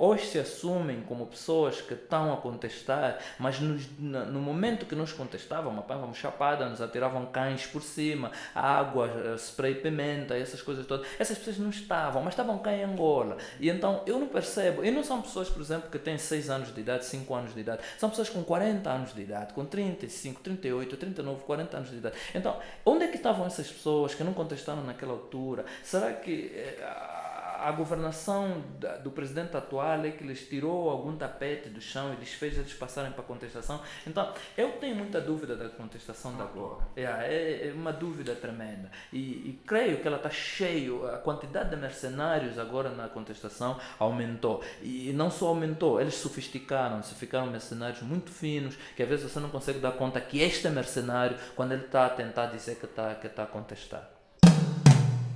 hoje se assumem como pessoas que estão a contestar, mas nos, no momento que nos contestavam, apanhavam chapada, nos atiravam cães por cima, água, eh, spray pimenta, essas coisas todas, essas pessoas não estavam, mas estavam cá em Angola. E então eu não percebo, e não são pessoas, por exemplo, que têm 6 anos de idade, 5 anos de idade, são pessoas com 40 anos de idade, com 35, 38, 39, 40 anos de idade. Então, onde é que estavam essas pessoas que não contestaram naquela altura? Será que eh, a governação do presidente atual é que lhes tirou algum tapete do chão e lhes fez eles passarem para a contestação. Então, eu tenho muita dúvida da contestação da agora. É, é, é uma dúvida tremenda. E, e creio que ela está cheio, a quantidade de mercenários agora na contestação aumentou. E não só aumentou, eles sofisticaram-se, ficaram mercenários muito finos, que às vezes você não consegue dar conta que este é mercenário quando ele está a tentar dizer que está que tá a contestar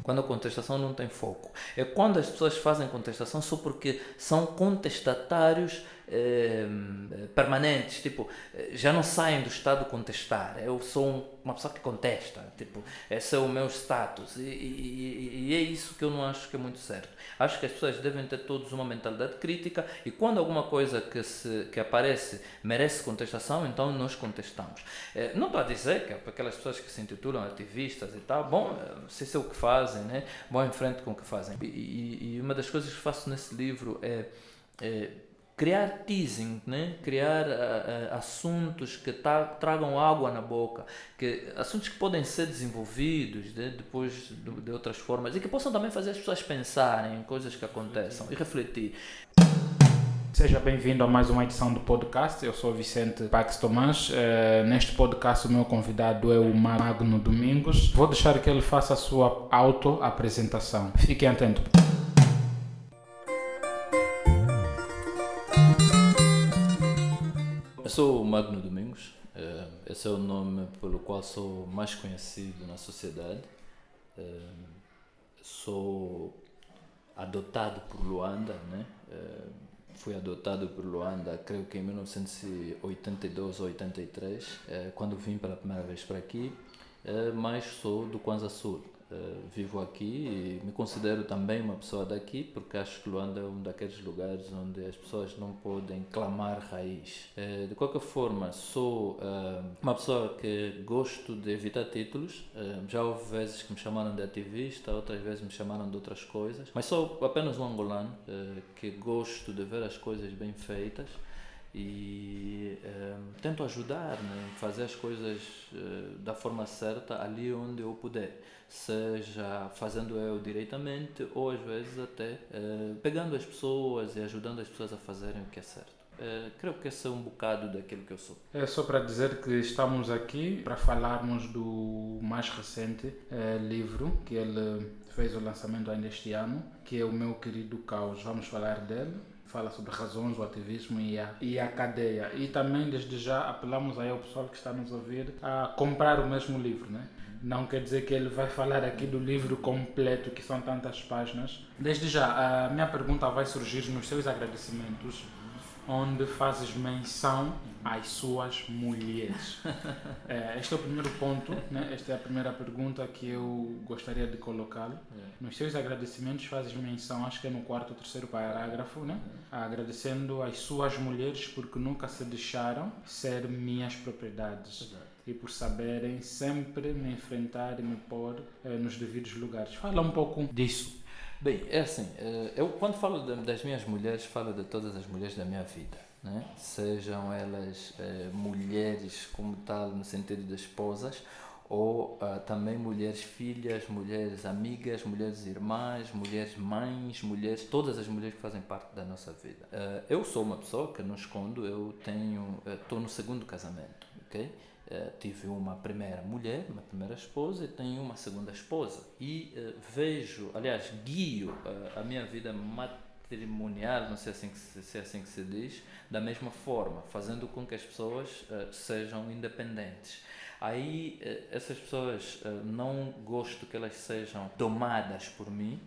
quando a contestação não tem foco. É quando as pessoas fazem contestação só porque são contestatários eh, permanentes, tipo, eh, já não saem do estado de contestar. Eu sou uma pessoa que contesta, tipo, esse é o meu status. E, e, e, é isso que eu não acho que é muito certo. Acho que as pessoas devem ter todos uma mentalidade crítica e quando alguma coisa que, se, que aparece merece contestação, então nós contestamos. Eh, não estou a dizer que é para aquelas pessoas que se intitulam ativistas e tal, bom, se isso é o que fazem, né? vão em frente com o que fazem. E, e uma das coisas que faço nesse livro é, é criar teasing, né? criar uh, uh, assuntos que tra tragam água na boca, que assuntos que podem ser desenvolvidos né? depois de, de, outras formas e que possam também fazer as pessoas pensarem em coisas que acontecem e refletir. Seja bem-vindo a mais uma edição do podcast. Eu sou Vicente Pax Tomás. Uh, neste podcast, o meu convidado é o Magno Domingos. Vou deixar que ele faça a sua auto-apresentação. Fiquem atentos. Sou o Magno Domingos, uh, esse é o nome pelo qual sou mais conhecido na sociedade. Uh, sou adotado por Luanda, né? Uh, fui adotado por Luanda, creio que em 1982 ou 83, quando vim pela primeira vez para aqui, mas sou do Kwanza Sul. Eh, vivo aqui e me considero também uma pessoa daqui porque acho que Luanda é um daqueles lugares onde as pessoas não podem clamar raiz. Uh, de qualquer forma, sou uh, uma pessoa que gosto de evitar títulos. já houve vezes que me chamaram de ativista, outras vezes me chamaram de outras coisas, mas sou apenas um angolano que gosto de ver as coisas bem feitas e tento ajudar, né? fazer as coisas da forma certa ali onde eu puder seja fazendo eu diretamente ou às vezes até uh, pegando as pessoas e ajudando as pessoas a fazerem o que é certo. Uh, creio que esse é um bocado daquilo que eu sou. É só para dizer que estamos aqui para falarmos do mais recente uh, livro que ele fez o lançamento ainda este ano, que é o meu querido Caos. Vamos falar dele fala sobre razões, o ativismo e a, e a cadeia. E também, desde já, apelamos aí ao pessoal que está nos ouvir a comprar o mesmo livro, né? Não quer dizer que ele vai falar aqui do livro completo, que são tantas páginas. Desde já, a minha pergunta vai surgir nos seus agradecimentos, onde fazes menção às suas mulheres. É, este é o primeiro ponto, né? esta é a primeira pergunta que eu gostaria de colocá-lo. É. Nos seus agradecimentos fazes menção, acho que é no quarto ou terceiro parágrafo, né? É. agradecendo às suas mulheres porque nunca se deixaram ser minhas propriedades. Exato e por saberem sempre me enfrentar e me pôr eh, nos devidos lugares. Fala um pouco disso. Bem, é assim, eh, eu quando falo das minhas mulheres, falo de todas as mulheres da minha vida. Né? Sejam elas eh, mulheres como tal, no sentido de esposas, ou uh, também mulheres filhas, mulheres amigas, mulheres irmãs, mulheres mães, mulheres, todas as mulheres que fazem parte da nossa vida. Uh, eu sou uma pessoa que não escondo, eu tenho, estou no segundo casamento, ok? Uh, tive uma primeira mulher, uma primeira esposa e tenho uma segunda esposa. E uh, vejo, aliás, guio uh, a minha vida matrimonial, não sei assim que se, é assim que se diz, da mesma forma, fazendo com que as pessoas sejam independentes. Aí essas pessoas não gosto que elas sejam domadas por mim,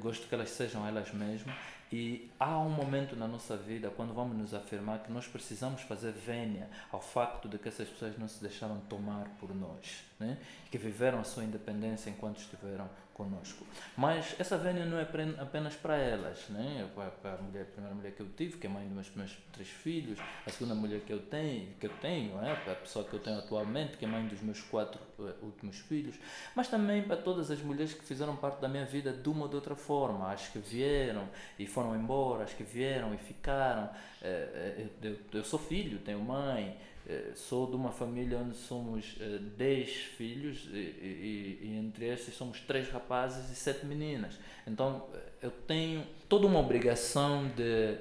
gosto que elas sejam elas mesmas e há um momento na nossa vida, quando vamos nos afirmar, que nós precisamos fazer vênia ao facto de que essas pessoas não se deixaram tomar por nós, né? que viveram a sua independência enquanto estiveram conosco. Mas essa vênia não é apenas para elas, né? para a, mulher, a primeira mulher que eu tive, que é mãe dos meus, três filhos, a segunda mulher que eu tenho, que eu tenho é? a pessoa que eu tenho atualmente, que é mãe dos meus quatro uh, últimos filhos, mas também para todas as mulheres que fizeram parte da minha vida de uma ou de outra forma, as que vieram e foram embora, as que vieram e ficaram. Uh, eu, eu sou filho, tenho mãe, eh, sou de uma família onde somos 10 uh, filhos e, e, e, entre esses somos três rapazes e sete meninas. Então eh, eu tenho toda uma obrigação de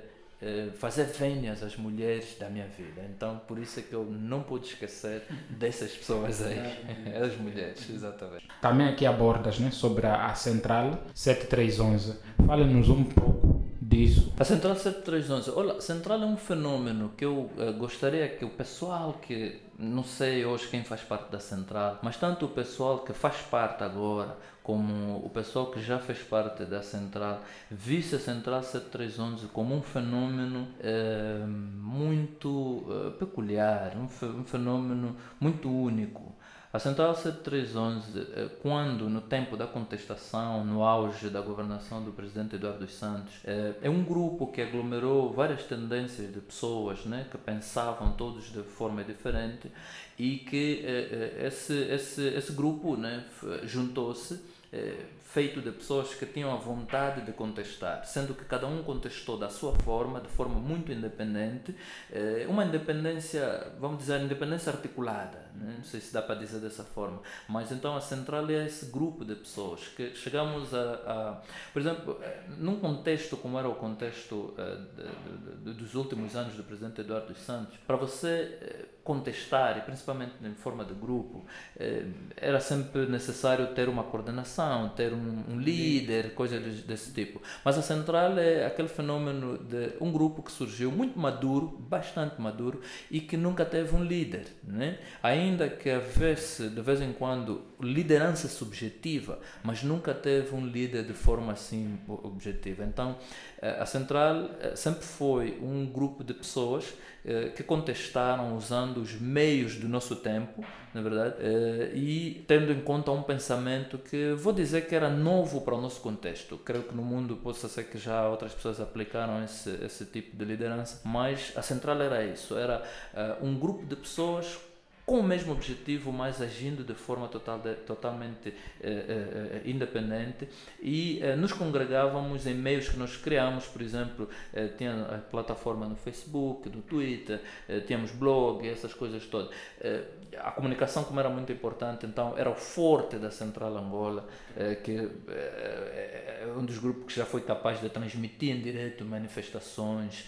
fazer vênias às mulheres da minha vida. Então por isso é que eu não pude esquecer dessas pessoas aí, as mulheres, exatamente. Também aqui abordas né, sobre a, a Central 7311. Fale-nos um pouco disso. A Central 7311, olha, Central é um fenômeno que eu uh, gostaria que o pessoal que, não sei hoje quem faz parte da Central, mas tanto o pessoal que faz parte agora, como o pessoal que já fez parte da Central, visse a Central 7311 como um fenômeno uh, muito uh, peculiar, um, um fenômeno muito único. A Central 7311, eh, quando no tempo da contestação, no auge da governação do presidente Eduardo dos Santos, eh, é um grupo que aglomerou várias tendências de pessoas né, que pensavam todos de forma diferente e que eh, esse, esse, esse grupo né, juntou-se feito de pessoas que tinham a vontade de contestar, sendo que cada um contestou da sua forma, de forma muito independente, eh, uma independência, vamos dizer, independência articulada, né? não sei se dá para dizer dessa forma, mas então a central é esse grupo de pessoas que chegamos a, a por exemplo, eh, num contexto como era o contexto eh, de, de, dos últimos anos do presidente Eduardo Santos, para você contestar, e principalmente em forma de grupo, era sempre necessário ter uma coordenação, ter um, um líder, coisas desse tipo. Mas a central é aquele fenômeno de um grupo que surgiu muito maduro, bastante maduro, e que nunca teve um líder. Né? Ainda que houvesse, de vez em quando, liderança subjetiva, mas nunca teve um líder de forma assim objetiva. Então, eh, a central eh, sempre foi um grupo de pessoas eh, que contestaram usando os meios do nosso tempo, na verdade, e tendo em conta um pensamento que vou dizer que era novo para o nosso contexto. Creio que no mundo possa ser que já outras pessoas aplicaram esse, esse tipo de liderança, mas a central era isso, era um grupo de pessoas com o mesmo objetivo, mas agindo de forma total de, totalmente eh, eh, independente e eh, nos congregávamos em meios que nós criamos, por exemplo, eh, tinha a plataforma no Facebook, no Twitter, eh, tínhamos blog, essas coisas todas. Eh, a comunicação como era muito importante, então era o forte da Central Angola, que é um dos grupos que já foi capaz de transmitir em direto manifestações,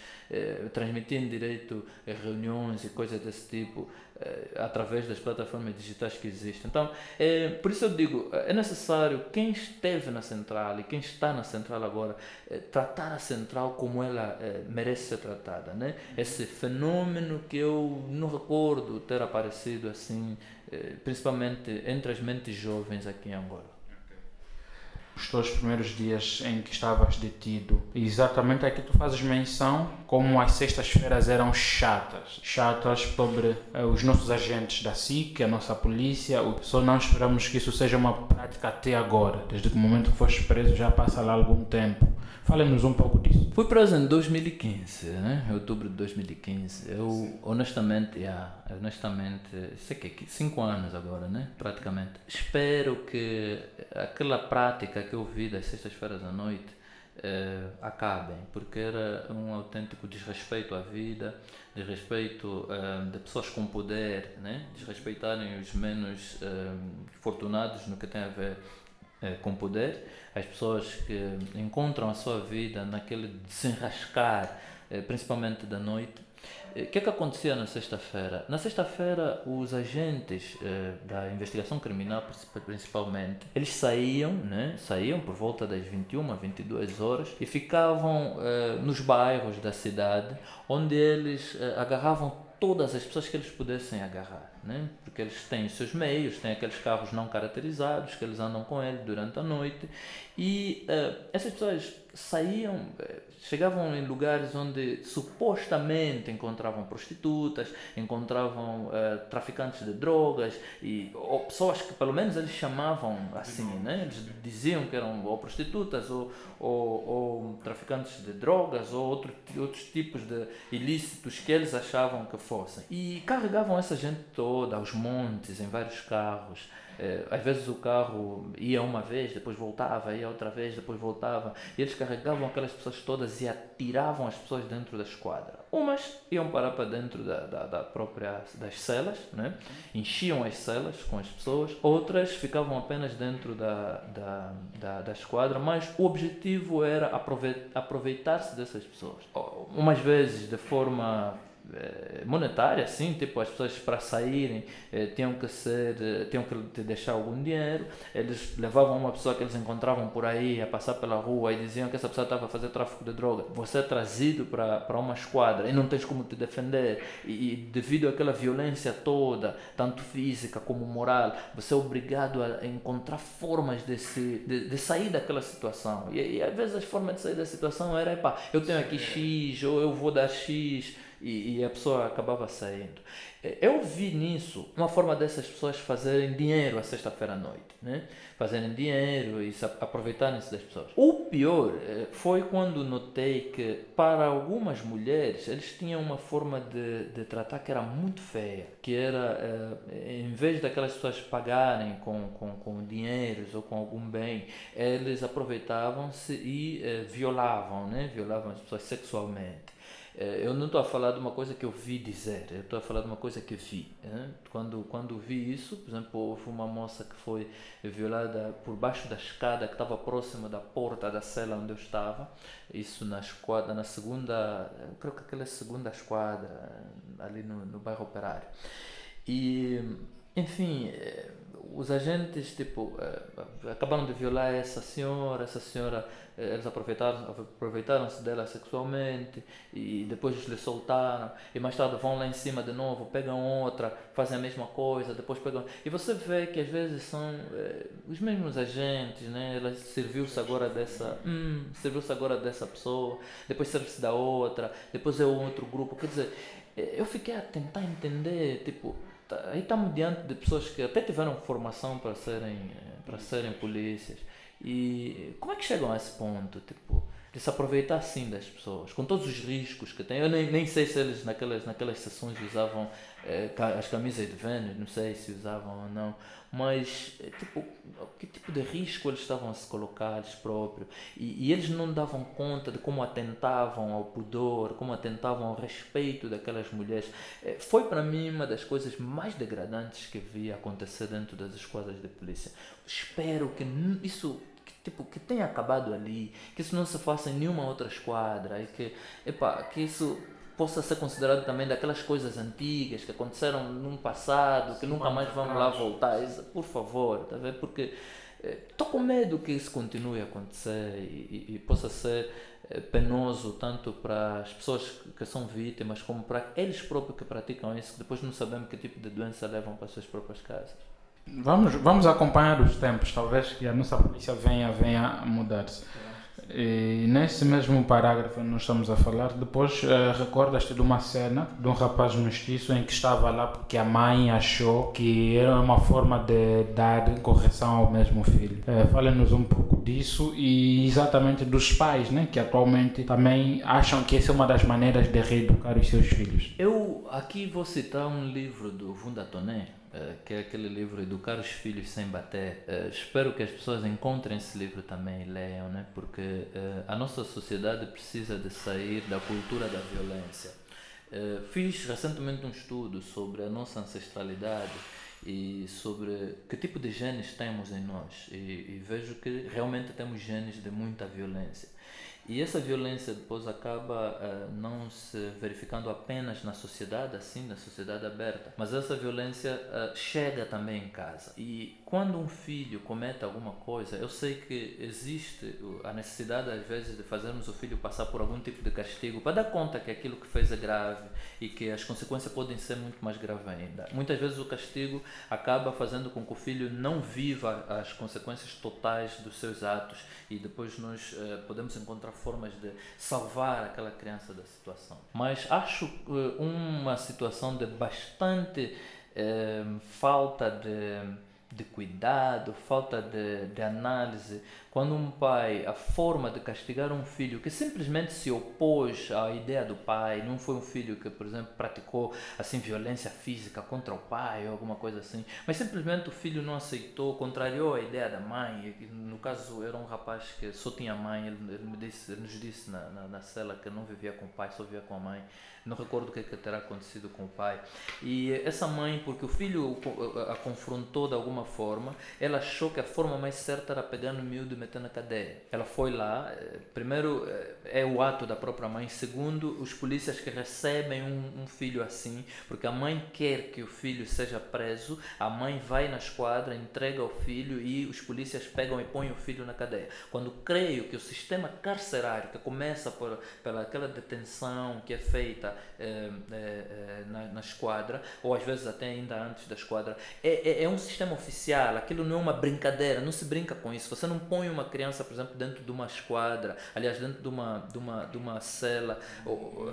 transmitir em direito reuniões e coisas desse tipo. Eh, através das plataformas digitais que existem. Então, é, por isso eu digo, é necessário quem esteve na central e quem está na central agora é, tratar a central como ela é, merece ser tratada, né? Esse fenômeno que eu não recordo ter aparecido assim, principalmente entre as mentes jovens aqui em Angola os teus primeiros dias em que estavas detido. Exatamente aqui tu fazes menção como as sextas-feiras eram chatas. Chatas sobre uh, os nossos agentes da SIC, a nossa polícia. Só não esperamos que isso seja uma prática até agora. Desde o momento que foste preso já passa lá algum tempo. Fale-nos um pouco disso. Fui preso em 2015, né? em outubro de 2015. Eu, honestamente, yeah, honestamente, sei que é cinco anos agora, né? praticamente. Espero que aquela prática que eu vi das sextas-feiras à noite eh, acabem, porque era um autêntico desrespeito à vida, desrespeito eh, de pessoas com poder, né? desrespeitarem os menos eh, fortunados no que tem a ver com poder, as pessoas que encontram a sua vida naquele desenrascar, eh, principalmente da noite. O eh, que é que acontecia na sexta-feira? Na sexta-feira, os agentes da investigação criminal, principalmente, eles saíam, né? saíam por volta das 21 a 22 horas e ficavam nos bairros da cidade, onde eles agarravam todas as pessoas que eles pudessem agarrar, né? porque eles têm seus meios, têm aqueles carros não caracterizados que eles andam com ele durante a noite e uh, essas pessoas saíam, eh, chegavam em lugares onde supostamente encontravam prostitutas, encontravam uh, traficantes de drogas e ou pessoas que pelo menos eles chamavam assim, né? Eles diziam que eram ou prostitutas ou, ou, ou traficantes de drogas ou outro, outros tipos de ilícitos que eles achavam que fossem. E carregavam essa gente toda aos montes em vários carros. É, às vezes o carro ia uma vez, depois voltava, ia outra vez, depois voltava. E eles carregavam aquelas pessoas todas e atiravam as pessoas dentro da esquadra. Umas iam parar para dentro da, da, da própria das celas, né? enchiam as celas com as pessoas. Outras ficavam apenas dentro da, da, da, da esquadra, mas o objetivo era aproveitar-se dessas pessoas. Umas vezes de forma eh, monetária, assim, tipo, as pessoas para saírem eh, tinham que ser, eh, tinham que deixar algum dinheiro, eles levavam uma pessoa que eles encontravam por aí a passar pela rua e diziam que essa pessoa estava a fazer tráfico de droga, você é trazido para, para uma esquadra e não tens como te defender. E, e devido àquela violência toda, tanto física como moral, você é obrigado a encontrar formas de, se, de, de sair daquela situação. E, e às vezes as formas de sair da situação era, epá, eu tenho aqui X ou eu vou dar X e, e a pessoa acabava saindo. É, eu vi nisso uma forma dessas pessoas fazerem dinheiro a sexta-feira à noite, né? fazerem dinheiro e aproveitarem-se das pessoas. O pior é, foi quando notei que para algumas mulheres eles tinham uma forma de, de tratar que era muito feia, que era é, em vez daquelas pessoas pagarem com, com, com dinheiros ou com algum bem, eles aproveitavam-se e violavam, né? violavam as pessoas sexualmente. Eh, eu não estou a falar de uma coisa que eu vi dizer, eu estou a falar de uma coisa que vi. Né? Quando, quando vi isso, por exemplo, houve uma moça que foi violada por baixo da escada que estava próxima da porta da cela onde eu estava, isso na esquadra, na segunda, creio que aquela é segunda esquadra, ali no, no bairro Operário. E, enfim, eh, os agentes tipo uh, acabaram de violar essa senhora, essa senhora uh, eles aproveitaram aproveitaram-se dela sexualmente e depois lhe soltaram. E mais tarde vão lá em cima de novo, pegam outra, fazem a mesma coisa, depois pegam. E você vê que às vezes são uh, os mesmos agentes, né? Ela serviu-se agora dessa, hum, serviu-se agora dessa pessoa, depois serve-se da outra, depois é outro grupo, quer dizer, eu fiquei a tentar entender, tipo aí estamos diante de pessoas que até tiveram formação para serem, eh, para serem polícias. E como é que chegam a esse ponto? Tipo, de se aproveitar assim das pessoas, com todos os riscos que têm. Eu nem, nem sei se eles naquelas, naquelas sessões usavam as camisas de Vênus, não sei se usavam ou não, mas eh, tipo, que tipo de risco eles estavam a se colocar eles próprios e, e, eles não davam conta de como atentavam ao pudor, como atentavam ao respeito daquelas mulheres. Eh, foi para mim uma das coisas mais degradantes que vi acontecer dentro das esquadras de polícia. Espero que isso tipo, que tenha acabado ali, que isso não se faça em nenhuma outra esquadra e que, epa, que isso possa ser considerado também daquelas coisas antigas que aconteceram num passado, que nunca mais vamos lá voltar. Por favor, tá vendo? Porque estou eh, com medo que isso continue a acontecer e, e, e possa ser eh, penoso tanto para as pessoas que são vítimas como para eles próprios que praticam isso, que depois não sabemos que tipo de doença levam para as suas próprias casas. Vamos, vamos acompanhar os tempos, talvez que a nossa polícia venha, venha a mudar-se. E nesse mesmo parágrafo nós estamos a falar, depois uh, recordas-te de uma cena de um rapaz mestiço em que estava lá porque a mãe achou que era uma forma de dar correção ao mesmo filho. Uh, Fala-nos um pouco disso e exatamente dos pais, né, que atualmente também acham que essa é uma das maneiras de reeducar os seus filhos. Eu aqui vou citar um livro do Vunda Toné, eh, que é aquele livro Educar os Filhos Sem Bater. Uh, espero que as pessoas encontrem esse livro também e leiam, né? porque uh, a nossa sociedade precisa de sair da cultura da violência. fiz recentemente um estudo sobre a nossa ancestralidade e sobre que tipo de genes temos em nós e, e vejo que realmente temos genes de muita violência. E essa violência depois acaba uh, não se verificando apenas na sociedade, assim, na sociedade aberta, mas essa violência uh, chega também em casa. E quando um filho comete alguma coisa, eu sei que existe a necessidade às vezes de fazermos o filho passar por algum tipo de castigo para dar conta que aquilo que fez é grave e que as consequências podem ser muito mais graves ainda. Muitas vezes o castigo acaba fazendo com que o filho não viva as consequências totais dos seus atos e depois nós uh, podemos encontrar formas de salvar aquela criança da situação. Mas acho uh, uma situação de bastante uh, falta de de cuidado, falta de, de análise. Quando um pai, a forma de castigar um filho que simplesmente se opôs à ideia do pai, não foi um filho que, por exemplo, praticou assim violência física contra o pai ou alguma coisa assim, mas simplesmente o filho não aceitou, contrariou a ideia da mãe. No caso, era um rapaz que só tinha mãe, ele, ele me disse, ele nos disse na, na, na cela que não vivia com o pai, só vivia com a mãe não recordo o que, é que terá acontecido com o pai. E essa mãe, porque o filho a confrontou de alguma forma, ela achou que a forma mais certa era pegar no miúdo e na cadeia. Ela foi lá, eh, primeiro eh, é o ato da própria mãe, segundo, os polícias que recebem um, um filho assim, porque a mãe quer que o filho seja preso, a mãe vai na esquadra, entrega o filho e os polícias pegam e põem o filho na cadeia. Quando creio que o sistema carcerário, que começa por, pela aquela detenção que é feita eh, eh, na, na, esquadra, ou às vezes até ainda antes da esquadra. É, é, é, um sistema oficial, aquilo não é uma brincadeira, não se brinca com isso. Você não põe uma criança, por exemplo, dentro de uma esquadra, aliás, dentro de uma, de uma, de uma cela ou,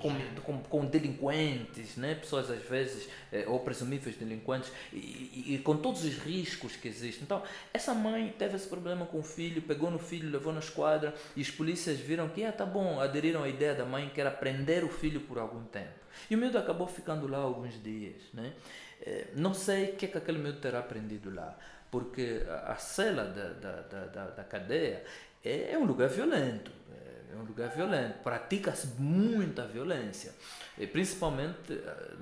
com, com, com, delinquentes, né? pessoas às vezes, ou presumíveis delinquentes, e, e, e com todos os riscos que existem. Então, essa mãe teve esse problema com o filho, pegou no filho, levou na esquadra, e os polícias viram que, ah, tá bom, aderiram à ideia da mãe que era prender o filho por algum tempo. E o miúdo acabou ficando lá alguns dias. Né? Eh, não sei o que, é que aquele miúdo terá aprendido lá, porque a cela da, da, da, da cadeia é, é um lugar violento. É um lugar violento, pratica-se muita violência. E principalmente, eh,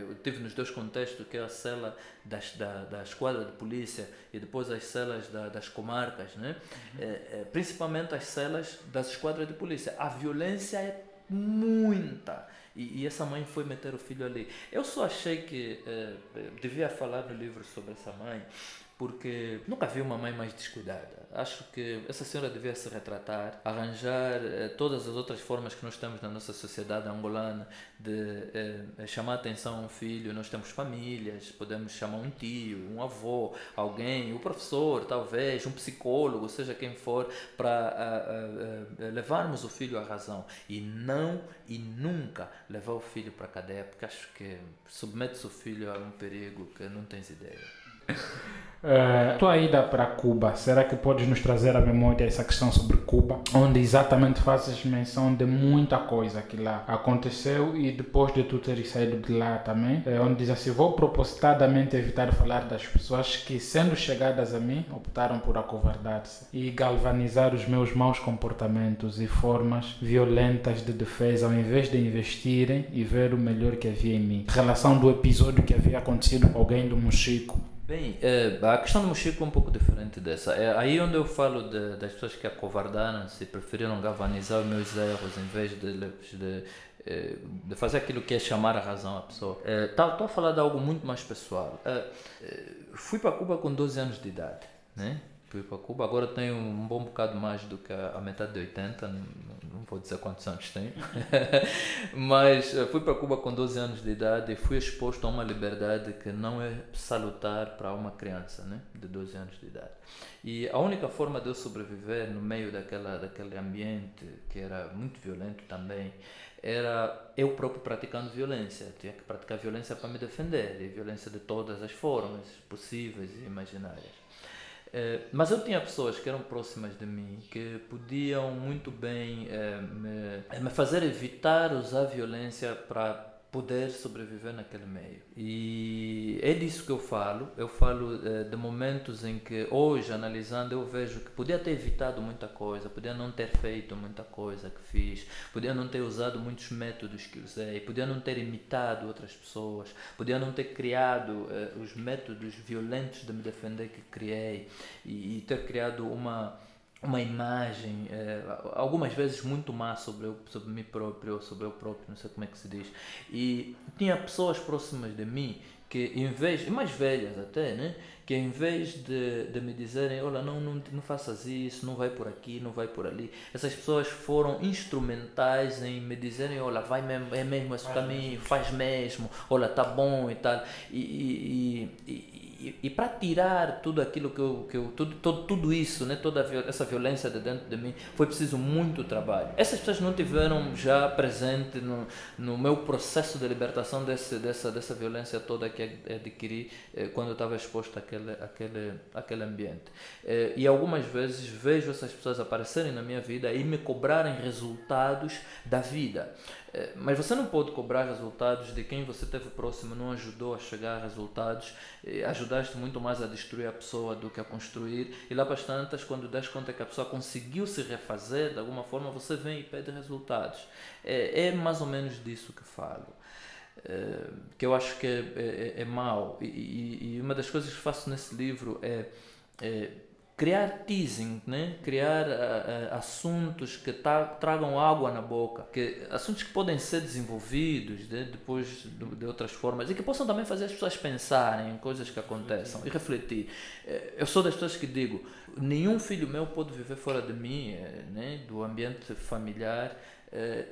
eu tive nos dois contextos, que é a cela das, da, da esquadra de polícia e depois as celas da, das comarcas, né? Uhum. É, é, principalmente as celas das esquadras de polícia. A violência é muita. E, e, essa mãe foi meter o filho ali. Eu só achei que eh, devia falar no livro sobre essa mãe, porque nunca vi uma mãe mais descuidada. Acho que essa senhora devia se retratar, arranjar eh, todas as outras formas que nós temos na nossa sociedade angolana de eh, chamar a atenção a um filho. Nós temos famílias, podemos chamar um tio, um avô, alguém, o um professor, talvez, um psicólogo, seja quem for, para uh, uh, levarmos o filho à razão e não e nunca levar o filho para a cadeia, porque acho que submete-se o filho a um perigo que não tens ideia. Uh, tua ida para Cuba, será que podes nos trazer à memória essa questão sobre Cuba, onde exatamente fazes menção de muita coisa que lá aconteceu e depois de tu teres saído de lá também, é, onde diz assim: vou propositadamente evitar falar das pessoas que, sendo chegadas a mim, optaram por acovardar-se e galvanizar os meus maus comportamentos e formas violentas de defesa, ao invés de investirem e ver o melhor que havia em mim. Relação do episódio que havia acontecido com alguém do Mochico Bem, é, a questão do Mochico é um pouco diferente dessa. É aí onde eu falo de, das pessoas que acovardaram-se, preferiram galvanizar os meus erros em vez de, de, é, de fazer aquilo que é chamar a razão à pessoa. Estou é, tá, a falar de algo muito mais pessoal. É, é fui para Cuba com 12 anos de idade. Né? Fui para Cuba, agora tenho um bom bocado mais do que a, metade de 80, não vou dizer quantos anos tenho, mas eh, fui para Cuba com 12 anos de idade e fui exposto a uma liberdade que não é salutar para uma criança né, de 12 anos de idade. E a única forma de eu sobreviver no meio daquela, daquele ambiente que era muito violento também era eu próprio praticando violência. Eu tinha que praticar violência para me defender, e violência de todas as formas possíveis e imaginárias. Eh, mas eu tinha pessoas que eram próximas de mim que podiam muito bem uh, me, me, fazer evitar usar violência para poder sobreviver naquele meio. E é disso que eu falo. Eu falo eh, de momentos em que, hoje, analisando, eu vejo que podia ter evitado muita coisa, podia não ter feito muita coisa que fiz, podia não ter usado muitos métodos que usei, podia não ter imitado outras pessoas, podia não ter criado eh, os métodos violentos de me defender que criei e, e ter criado uma uma imagem, é, algumas vezes muito má sobre, eu, sobre mim próprio, sobre eu próprio, não sei como é que se diz. E tinha pessoas próximas de mim que, em vez, e mais velhas até, né? que em vez de, de me dizerem, olha, não, não, não faças isso, não vai por aqui, não vai por ali, essas pessoas foram instrumentais em me dizerem, olha, vai mesmo, é mesmo esse caminho, faz mesmo, olha, tá bom e tal. E, e, e, e, para tirar tudo aquilo que eu, que eu tudo, tudo isso, né, toda essa violência de dentro de mim, foi preciso muito trabalho. Essas pessoas não tiveram já presente no, no meu processo de libertação desse, dessa, dessa violência toda que adquiri eh, quando eu estava exposto àquele, àquele, àquele ambiente. Eh, e algumas vezes vejo essas pessoas aparecerem na minha vida e me cobrarem resultados da vida. Eh, mas você não pode cobrar resultados de quem você teve próximo, não ajudou a chegar a resultados, ajudaste muito mais a destruir a pessoa do que a construir. E lá para as tantas, quando das conta que a pessoa conseguiu se refazer, de alguma forma você vem e pede resultados. É, é mais ou menos disso que falo. É, que eu acho que é, é, é mau. E, e, e, uma das coisas que faço nesse livro é, é criar teasing, né? criar uh, uh, assuntos que tra tragam água na boca, que assuntos que podem ser desenvolvidos né? depois de, de, outras formas e que possam também fazer as pessoas pensarem em coisas que acontecem e refletir. Eh, eu sou das pessoas que digo, nenhum filho meu pode viver fora de mim, né? do ambiente familiar eh,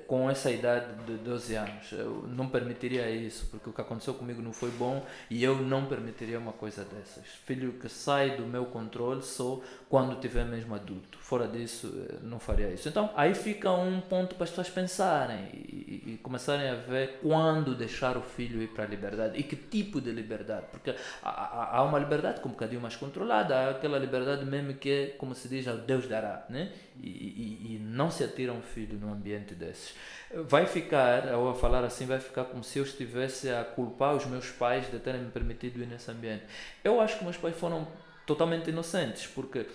com essa idade de 12 anos. Eu não permitiria isso, porque o que aconteceu comigo não foi bom e eu não permitiria uma coisa dessas. Filho que sai do meu controle só quando tiver mesmo adulto. Fora disso, eh, não faria isso. Então, aí fica um ponto para as pessoas pensarem e, e começarem a ver quando deixar o filho ir para a liberdade e que tipo de liberdade. Porque há, há uma liberdade com um bocadinho mais controlada, há aquela liberdade mesmo que é, como se diz, Deus dará, né? E, e, e não se atira um filho num ambiente desses. Vai ficar, ao falar assim, vai ficar como se eu estivesse a culpar os meus pais de terem me permitido ir nesse ambiente. Eu acho que meus pais foram totalmente inocentes, porque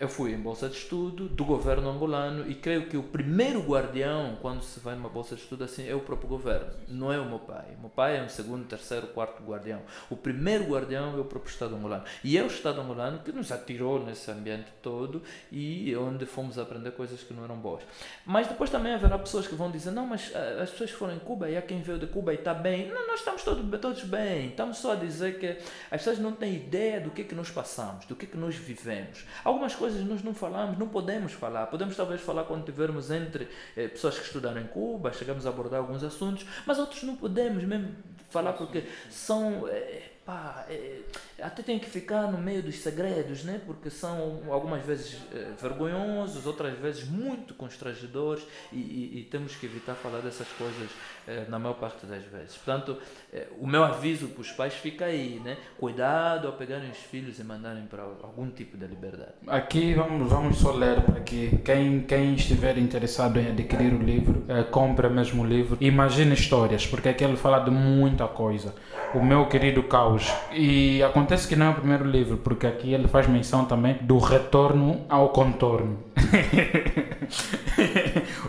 eu fui em bolsa de estudo do governo angolano e creio que o primeiro guardião quando se vai numa bolsa de estudo assim é o próprio governo, não é o meu pai. O meu pai é um segundo, terceiro, quarto guardião. O primeiro guardião é o próprio Estado angolano. E é o Estado angolano que nos atirou nesse ambiente todo e onde fomos aprender coisas que não eram boas. Mas depois também haverá pessoas que vão dizer: não, mas ah, as pessoas foram em Cuba e há quem veio de Cuba e está bem. Não, nós estamos todos, todos bem. Estamos só a dizer que as pessoas não têm ideia do que, que nós passamos, do que, que nós vivemos. Algumas coisas nós não falamos, não podemos falar. Podemos talvez falar quando estivermos entre eh, pessoas que estudaram em Cuba, chegamos a abordar alguns assuntos, mas outros não podemos mesmo falar porque são. Eh, pá, eh, até tem que ficar no meio dos segredos, né? porque são algumas vezes eh, vergonhosos, outras vezes muito constrangedores e, e, e, temos que evitar falar dessas coisas eh, na maior parte das vezes. Portanto, eh, o meu aviso para os pais fica aí, né? cuidado ao pegarem os filhos e mandarem para algum tipo de liberdade. Aqui vamos, vamos só ler para que quem, quem estiver interessado em adquirir o livro, eh, compre mesmo o livro. Imagine histórias, porque aqui ele fala de muita coisa. O meu querido caos. E acontece Acontece que não é o primeiro livro, porque aqui ele faz menção também do retorno ao contorno.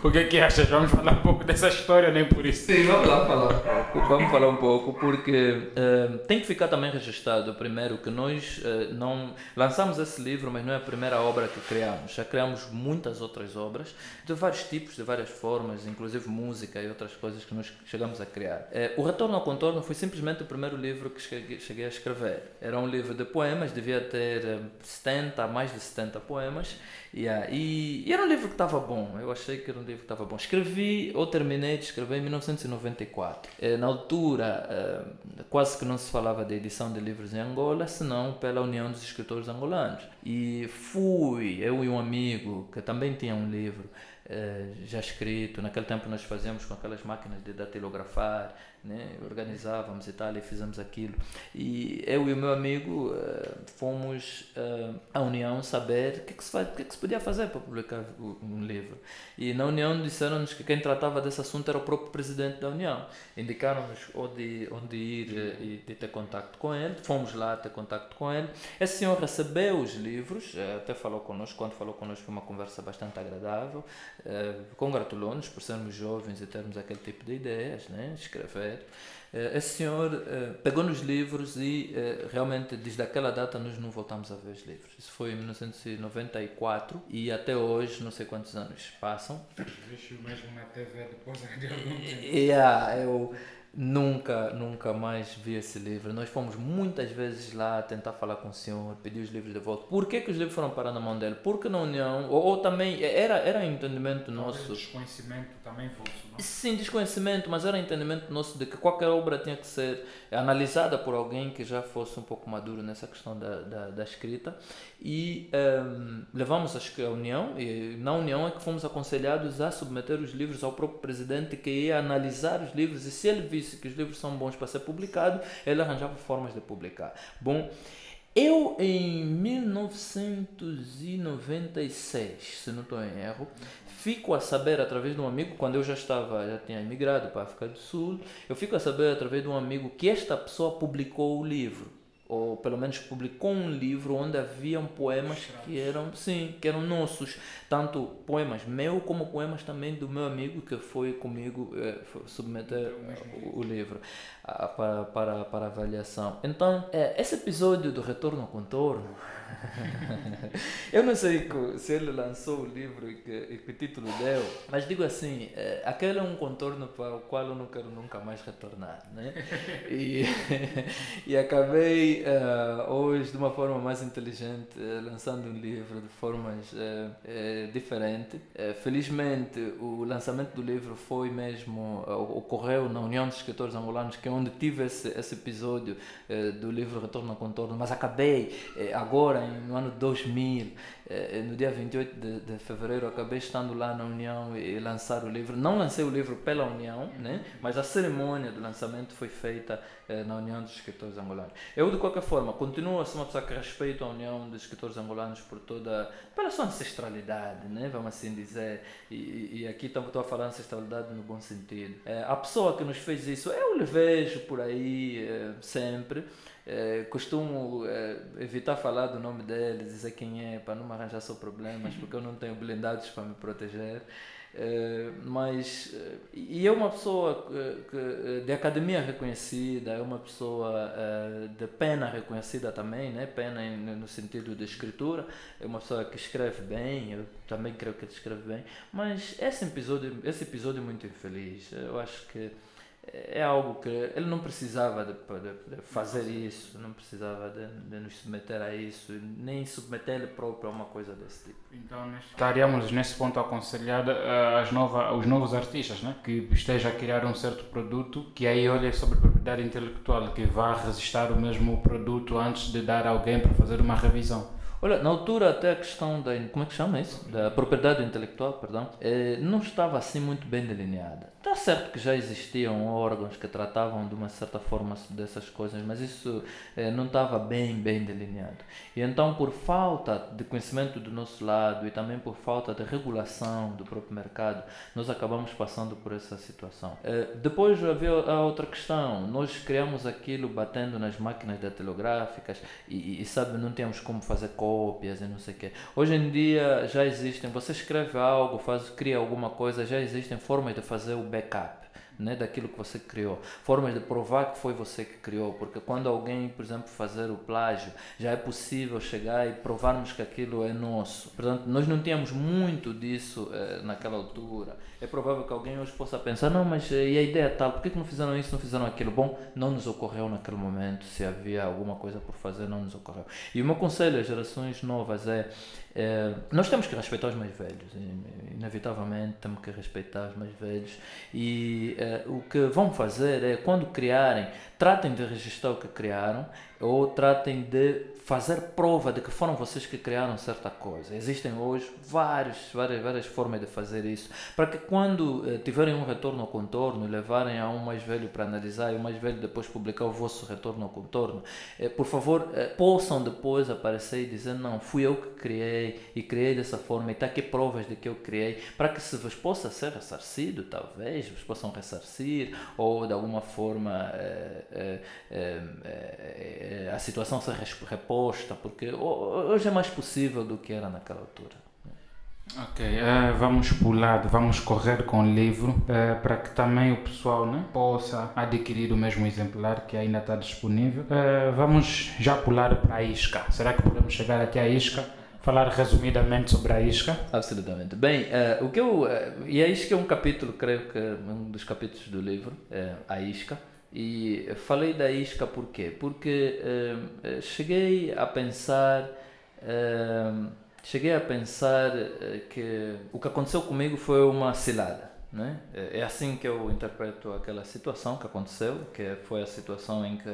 o que é que achas? Vamos falar um pouco dessa história, nem por isso. Sim, vamos lá falar. Vamos falar um pouco, porque uh, tem que ficar também registrado, primeiro, que nós uh, não lançamos esse livro, mas não é a primeira obra que criamos. Já criamos muitas outras obras, de vários tipos, de várias formas, inclusive música e outras coisas que nós chegamos a criar. Uh, o Retorno ao Contorno foi simplesmente o primeiro livro que cheguei a escrever. Era um livro de poemas, devia ter 70, mais de 70 poemas, Yeah. E, e, era um livro que estava bom, eu achei que era um livro que estava bom. Escrevi, ou terminei de escrever em 1994. Eh, na altura, eh, quase que não se falava de edição de livros em Angola, senão pela União dos Escritores Angolanos. E fui, eu e um amigo que também tinha um livro eh, já escrito, naquele tempo nós fazíamos com aquelas máquinas de datilografar, né? organizávamos e tal, e fizemos aquilo. E eu e o meu amigo uh, fomos uh, à União saber o que, que, se faz, que, que se podia fazer para publicar um livro. E na União disseram-nos que quem tratava desse assunto era o próprio presidente da União. Indicaram-nos onde, onde ir eh, e, e ter contato com ele. Fomos lá ter contato com ele. Esse senhor recebeu os livros, até falou conosco, quando falou conosco foi uma conversa bastante agradável. Uh, Congratulou-nos por sermos jovens e termos aquele tipo de ideias, né? escrever. Uh, esse senhor uh, pegou nos livros e realmente desde aquela data nós não voltamos a ver os livros. Isso foi em 1994 e até hoje não sei quantos anos passam. Vixe mesmo na TV depois de algum tempo. Yeah, eu Nunca, nunca mais vi esse livro. Nós fomos muitas vezes lá tentar falar com o senhor, pedir os livros de volta. Por que, que os livros foram parar na mão dele? Porque na União, ou, ou também, era, era entendimento nosso. desconhecimento também fosse, não? Sim, desconhecimento, mas era entendimento nosso de que qualquer obra tinha que ser analisada por alguém que já fosse um pouco maduro nessa questão da, da, da escrita. E um, ehm, levamos a União, e na União é que fomos aconselhados a submeter os livros ao próprio presidente que ia analisar os livros e se ele visse disse que os livros são bons para ser publicados, ele arranjava formas de publicar. Bom, eu em 1996, se não estou em erro, fico a saber através de um amigo, quando eu já estava, já tinha imigrado para a África do Sul, eu fico a saber através de um amigo que esta pessoa publicou o livro ou pelo menos publicou um livro onde haviam poemas que eram sim que eram nossos. Tanto poemas meu como poemas também do meu amigo que foi comigo eh, submeter o, livro para, para, para avaliação então eh, esse episódio do retorno ao contorno eu não sei se ele lançou o livro e que, que título deu, mas digo assim, é, aquele é um contorno para o qual eu não quero nunca mais retornar. Né? E, e acabei uh, hoje, de uma forma mais inteligente, uh, lançando um livro de formas uh, diferentes. felizmente, o lançamento do livro foi mesmo, ocorreu na União dos Escritores Angolanos, que é onde tive esse, esse episódio do livro Retorno ao Contorno, mas acabei agora no ano 2000, eh, no dia 28 de, de fevereiro, acabei estando lá na União e, e lançar o livro. Não lancei o livro pela União, né? mas a cerimônia do lançamento foi feita eh, na União dos Escritores Angolanos. Eu, de qualquer forma, continuo a ser uma pessoa que respeito a União dos Escritores Angolanos por toda, pela sua ancestralidade, né? vamos assim dizer. E, e aqui estou a falar ancestralidade no bom sentido. Eh, a pessoa que nos fez isso, eu lhe vejo por aí eh, sempre. É, costumo é, evitar falar do nome dele, dizer quem é, para não me arranjar só problemas, porque eu não tenho blindados para me proteger. É, mas e é uma pessoa que, de academia reconhecida, é uma pessoa de pena reconhecida também, né? pena no sentido de escritura, é uma pessoa que escreve bem, eu também creio que escreve bem, mas esse episódio, esse episódio é muito infeliz. Eu acho que é algo que ele não precisava de, de, de fazer isso, não precisava de, de, nos submeter a isso, nem submeter ele próprio a uma coisa desse tipo. Então, estaríamos nesse ponto a aconselhar uh, as nova, os novos artistas né? que estejam a criar um certo produto que aí olha sobre propriedade intelectual, que vá registrar o mesmo produto antes de dar a alguém para fazer uma revisão. Olha, na altura até a questão da, como é que chama isso? Da propriedade intelectual, perdão, eh, não estava assim muito bem delineada. Está certo que já existiam órgãos que tratavam de uma certa forma dessas coisas, mas isso eh, não estava bem, bem delineado. E então, por falta de conhecimento do nosso lado e também por falta de regulação do próprio mercado, nós acabamos passando por essa situação. Eh, depois havia a outra questão, nós criamos aquilo batendo nas máquinas datilográficas e, e sabe, não tínhamos como fazer cópias e não sei o quê. Hoje em dia já existem, você escreve algo, faz, cria alguma coisa, já existem formas de fazer o backup né, daquilo que você criou. Formas de provar que foi você que criou, porque quando alguém, por exemplo, fazer o plágio, já é possível chegar e provarmos que aquilo é nosso. Portanto, nós não tínhamos muito disso eh, naquela altura. É provável que alguém hoje possa pensar, não, mas eh, e a ideia tal, por que, que não fizeram isso, não fizeram aquilo? Bom, não nos ocorreu naquele momento, se havia alguma coisa por fazer, não nos ocorreu. E o meu conselho às gerações novas é é, nós temos que respeitar os mais velhos, inevitavelmente temos que respeitar os mais velhos. E é, o que vão fazer é, quando criarem, tratem de registrar o que criaram ou tratem de fazer prova de que foram vocês que criaram certa coisa. Existem hoje vários, várias, várias formas de fazer isso, para que quando eh, tiverem um retorno ao contorno, levarem a um mais velho para analisar e o mais velho depois publicar o vosso retorno ao contorno, eh, por favor, eh, possam depois aparecer e dizer, não, fui eu que criei e criei dessa forma e está aqui provas de que eu criei, para que se vos possa ser ressarcido, talvez, vos possam ressarcir ou de alguma forma eh, eh, eh, a situação ser reposta, porque hoje é mais possível do que era naquela altura. Ok, uh, vamos pular, vamos correr com o livro uh, para que também o pessoal né, possa adquirir o mesmo exemplar que ainda está disponível. Uh, vamos já pular para a isca. Será que podemos chegar até a isca? Falar resumidamente sobre a isca? Absolutamente. Bem, o que eu. e a isca é um capítulo, creio que é um dos capítulos do livro, a isca. E falei da isca por quê? Porque cheguei a pensar cheguei a pensar eh, que o que aconteceu comigo foi uma cilada. Né? É assim que eu interpreto aquela situação que aconteceu, que foi a situação em que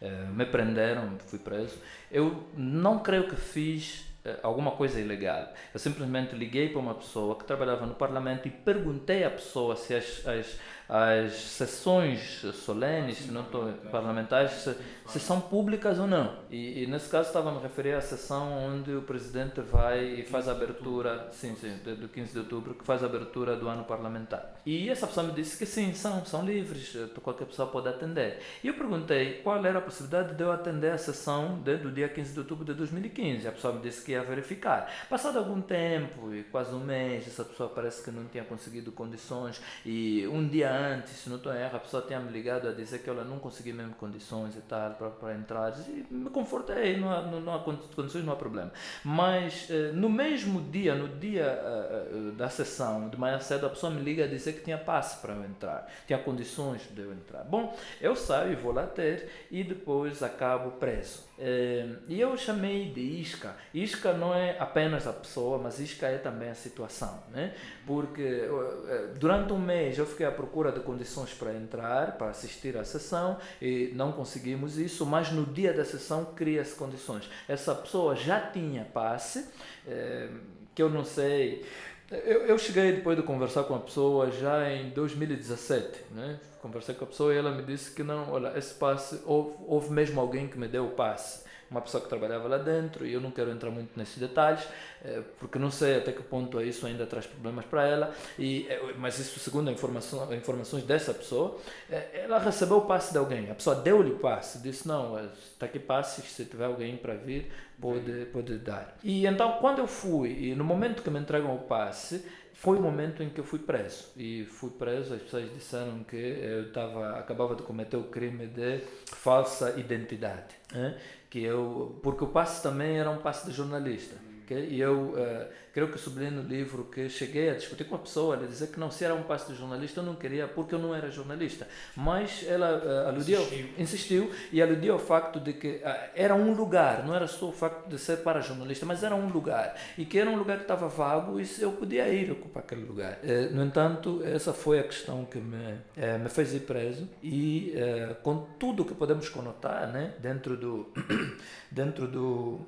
eh, me prenderam, fui preso. Eu não creio que fiz alguma coisa ilegal. Eu simplesmente liguei para uma pessoa que trabalhava no parlamento e perguntei à pessoa se as, as as sessões solenes se não estou, parlamentares se, se, são públicas ou não. E, e nesse caso estava a me referir à sessão onde o presidente vai e faz a abertura, sim, sim, do 15 de outubro, que faz a abertura do ano parlamentar. E essa pessoa me disse que sim, são, são livres, eh, qualquer pessoa pode atender. E eu perguntei qual era a possibilidade de eu atender a sessão de, do dia 15 de outubro de 2015. A pessoa me disse que ia verificar. Passado algum tempo, quase um mês, essa pessoa parece que não tinha conseguido condições e um dia se não estou errado, a pessoa tinha me ligado a dizer que ela não conseguia mesmo condições e tal para entrar. E me confortei, não há, não, não há condições, não há problema. Mas eh, no mesmo dia, no dia uh, da sessão, de manhã cedo, a pessoa me liga a dizer que tinha passe para eu entrar, tinha condições de eu entrar. Bom, eu saio e vou lá ter e depois acabo preso. Eh, e eu chamei de isca. Isca não é apenas a pessoa, mas isca é também a situação, né? Porque durante um mês eu fiquei à procura de condições para entrar, para assistir à sessão e não conseguimos isso, mas no dia da sessão cria-se condições. Essa pessoa já tinha passe, é, que eu não sei. Eu, eu cheguei depois de conversar com a pessoa já em 2017, né? Conversei com a pessoa e ela me disse que não, olha, esse passe, houve, houve mesmo alguém que me deu o passe. Uma pessoa que trabalhava lá dentro, e eu não quero entrar muito nesses detalhes, eh, porque não sei até que ponto isso ainda traz problemas para ela, e, eh, mas isso segundo informação, informações dessa pessoa, eh, ela recebeu o passe de alguém, a pessoa deu-lhe o passe, disse, não, está aqui passe, se tiver alguém para vir, pode, pode dar. E então, quando eu fui, e no momento que me entregam o passe, foi o momento em que eu fui preso e fui preso as pessoas disseram que eu tava acabava de cometer o crime de falsa identidade né? que eu porque o passe também era um passe de jornalista okay? e eu uh, creio que sublinhei no livro que cheguei a discutir com a pessoa, ela dizer que não, se era um passe de jornalista, eu não queria porque eu não era jornalista. Mas ela uh, aludiu, insistiu. insistiu e aludiu ao facto de que uh, era um lugar, não era só o facto de ser para jornalista, mas era um lugar. E que era um lugar que estava vago e eu podia ir ocupar aquele lugar. Uh, no entanto, essa foi a questão que me, me fez ir preso e com tudo que podemos conotar né, dentro do. dentro do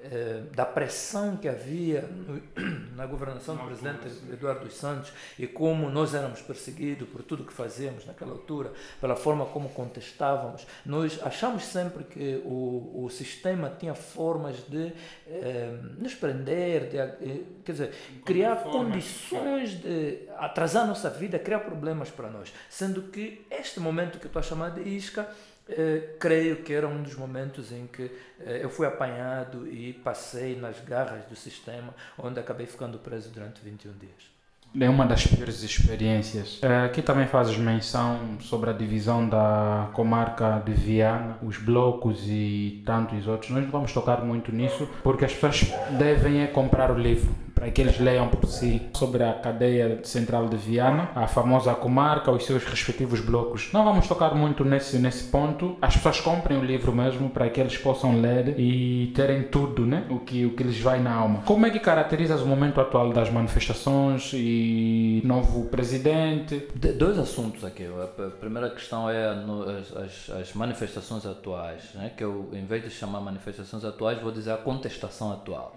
eh, da pressão que havia na governação do presidente Eduardo dos Santos e como nós éramos perseguidos por tudo que fazíamos naquela altura, pela forma como contestávamos, nós achamos sempre que o, o sistema tinha formas de eh, nos prender, de, eh, quer dizer, criar condições de atrasar a nossa vida, criar problemas para nós. Sendo que este momento que eu estou a chamar de isca eh, creio que era um dos momentos em que eh, eu fui apanhado e passei nas garras do sistema, onde acabei ficando preso durante 21 dias. É uma das piores experiências. Eh, aqui também fazes menção sobre a divisão da comarca de Viana, os blocos e tantos outros. Nós não vamos tocar muito nisso, porque as pessoas devem é comprar o livro para que eles leiam por si sobre a cadeia central de Viana, a famosa comarca, os seus respectivos blocos. Não vamos tocar muito nesse, nesse ponto. As pessoas comprem o livro mesmo para que eles possam ler e terem tudo, né? O que, o que lhes vai na alma. Como é que caracterizas o momento atual das manifestações e novo presidente? De, dois assuntos aqui. A primeira questão é as, as manifestações atuais, né? que eu, em vez de chamar manifestações atuais, vou dizer a contestação atual.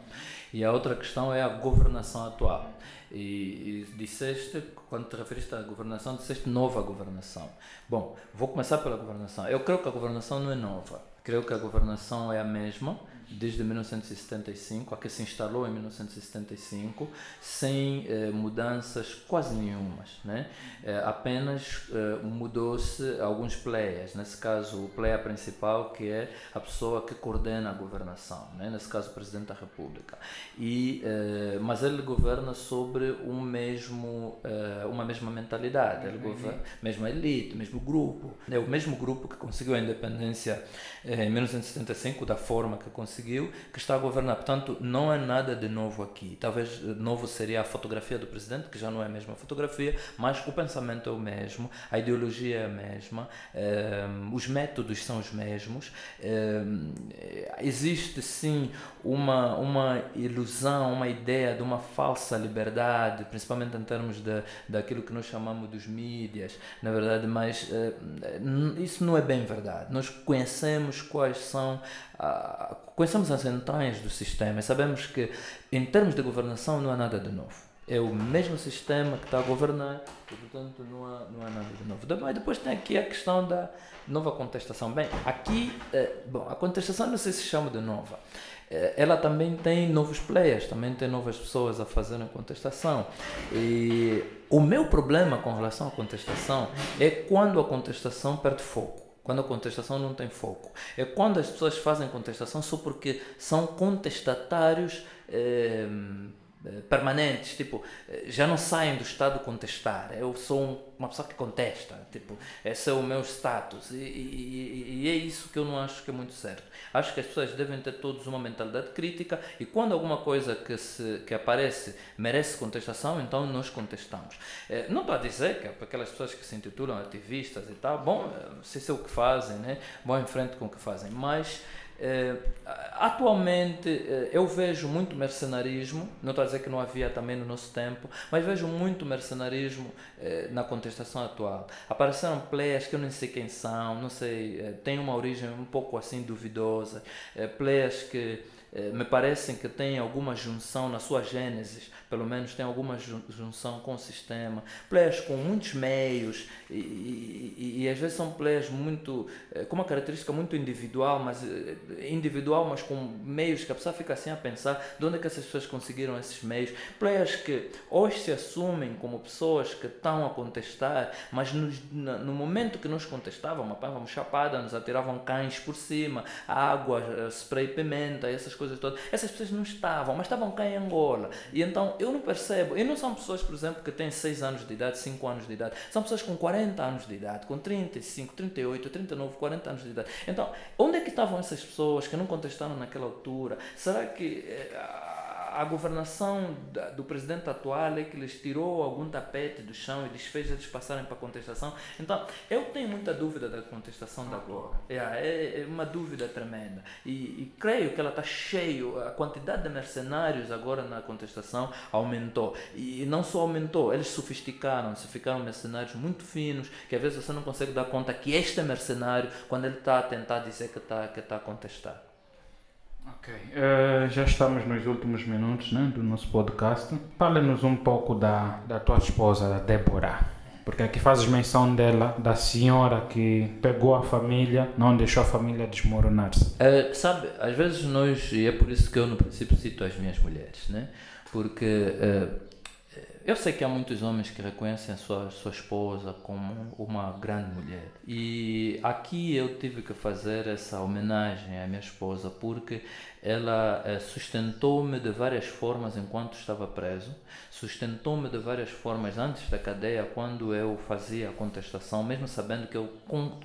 E a outra questão é a governação atual. E, e disseste, quando te referiste à governação, disseste nova governação. Bom, vou começar pela governação. Eu creio que a governação não é nova. Creio que a governação é a mesma desde 1975, a que se instalou em 1975, sem eh, mudanças quase nenhumas. Né? Eh, apenas eh, mudou-se alguns players, nesse caso o player principal que é a pessoa que coordena a governação, né? nesse caso o Presidente da República. E, eh, mas ele governa sobre um mesmo, eh, uma mesma mentalidade, ele governa, mesma elite, mesmo grupo. É o mesmo grupo que conseguiu a independência eh, em 1975 da forma que conseguiu que está a governar. Portanto, não é nada de novo aqui. Talvez eh, novo seria a fotografia do presidente, que já não é a mesma fotografia, mas o pensamento é o mesmo, a ideologia é a mesma, eh, os métodos são os mesmos. Eh, existe sim uma, uma ilusão, uma ideia de uma falsa liberdade, principalmente em termos de, daquilo que nós chamamos dos mídias, na verdade, mas isso não é bem verdade. Nós conhecemos quais são ah, conhecemos as entranhas do sistema e sabemos que, em termos de governação, não há nada de novo. É o mesmo sistema que está a governar e, portanto, não há, não há nada de novo. Mas depois tem aqui a questão da nova contestação. Bem, aqui, eh, bom, a contestação não sei se chama de nova. Eh, ela também tem novos players, também tem novas pessoas a fazerem contestação. E o meu problema com relação à contestação é quando a contestação perde foco. Quando a contestação não tem foco. É quando as pessoas fazem contestação só porque são contestatários eh, permanentes, tipo, eh, já não saem do estado de contestar. Eu sou uma pessoa que contesta, tipo, esse é o meu status. E, e, e, é isso que eu não acho que é muito certo. Acho que as pessoas devem ter todos uma mentalidade crítica e quando alguma coisa que, se, que aparece merece contestação, então nós contestamos. Eh, não estou a dizer que é para aquelas pessoas que se intitulam ativistas e tal, bom, se isso é o que fazem, né? vão em frente com o que fazem, mas eh, atualmente eh, eu vejo muito mercenarismo, não estou a dizer que não havia também no nosso tempo, mas vejo muito mercenarismo eh, na contestação atual. Apareceram players que eu nem sei quem são, não sei, têm uma origem um pouco assim duvidosa, players que me parecem que têm alguma junção na sua gênese pelo menos tem alguma junção com o sistema. Players com muitos meios e, e, e, às vezes são players muito eh, com uma característica muito individual, mas eh, individual, mas com meios que a pessoa fica assim a pensar de onde é que essas pessoas conseguiram esses meios. Players que hoje se assumem como pessoas que estão a contestar, mas no, no momento que nos contestavam, apanhavam chapada, nos atiravam cães por cima, água, eh, spray pimenta, essas coisas todas. Essas pessoas não estavam, mas estavam cá em Angola. E então eu não percebo. E não são pessoas, por exemplo, que têm 6 anos de idade, 5 anos de idade. São pessoas com 40 anos de idade, com 35, 38, 39, 40 anos de idade. Então, onde é que estavam essas pessoas que não contestaram naquela altura? Será que. Eh, a governação do presidente atual é que lhes tirou algum tapete do chão e lhes fez eles passarem para a contestação. Então, eu tenho muita dúvida da contestação da agora. É, é, é uma dúvida tremenda. E, e creio que ela está cheio, a quantidade de mercenários agora na contestação aumentou. E não só aumentou, eles sofisticaram-se, ficaram mercenários muito finos, que às vezes você não consegue dar conta que este é mercenário quando ele está a tentar dizer que está que tá a contestar. Ok, uh, já estamos nos últimos minutos né, do nosso podcast. Fale-nos um pouco da, da tua esposa, da Débora. Porque aqui fazes menção dela, da senhora que pegou a família, não deixou a família desmoronar-se. Uh, sabe, às vezes nós, e é por isso que eu no princípio cito as minhas mulheres, né? porque uh, eu sei que há muitos homens que reconhecem a sua, sua esposa como uma grande mulher. E aqui eu tive que fazer essa homenagem à minha esposa porque ela eh, sustentou-me de várias formas enquanto estava preso, sustentou-me de várias formas antes da cadeia, quando eu fazia a contestação, mesmo sabendo que eu